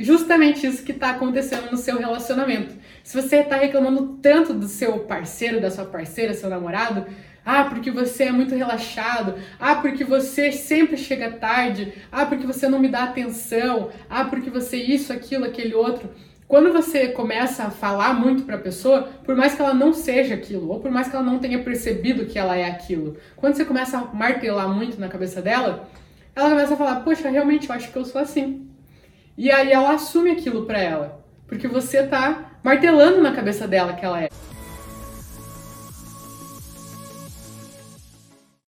justamente isso que está acontecendo no seu relacionamento. Se você está reclamando tanto do seu parceiro, da sua parceira, seu namorado, ah, porque você é muito relaxado. Ah, porque você sempre chega tarde. Ah, porque você não me dá atenção. Ah, porque você isso, aquilo, aquele outro. Quando você começa a falar muito para a pessoa, por mais que ela não seja aquilo, ou por mais que ela não tenha percebido que ela é aquilo, quando você começa a martelar muito na cabeça dela, ela começa a falar: Poxa, realmente eu acho que eu sou assim. E aí ela assume aquilo para ela, porque você tá martelando na cabeça dela que ela é.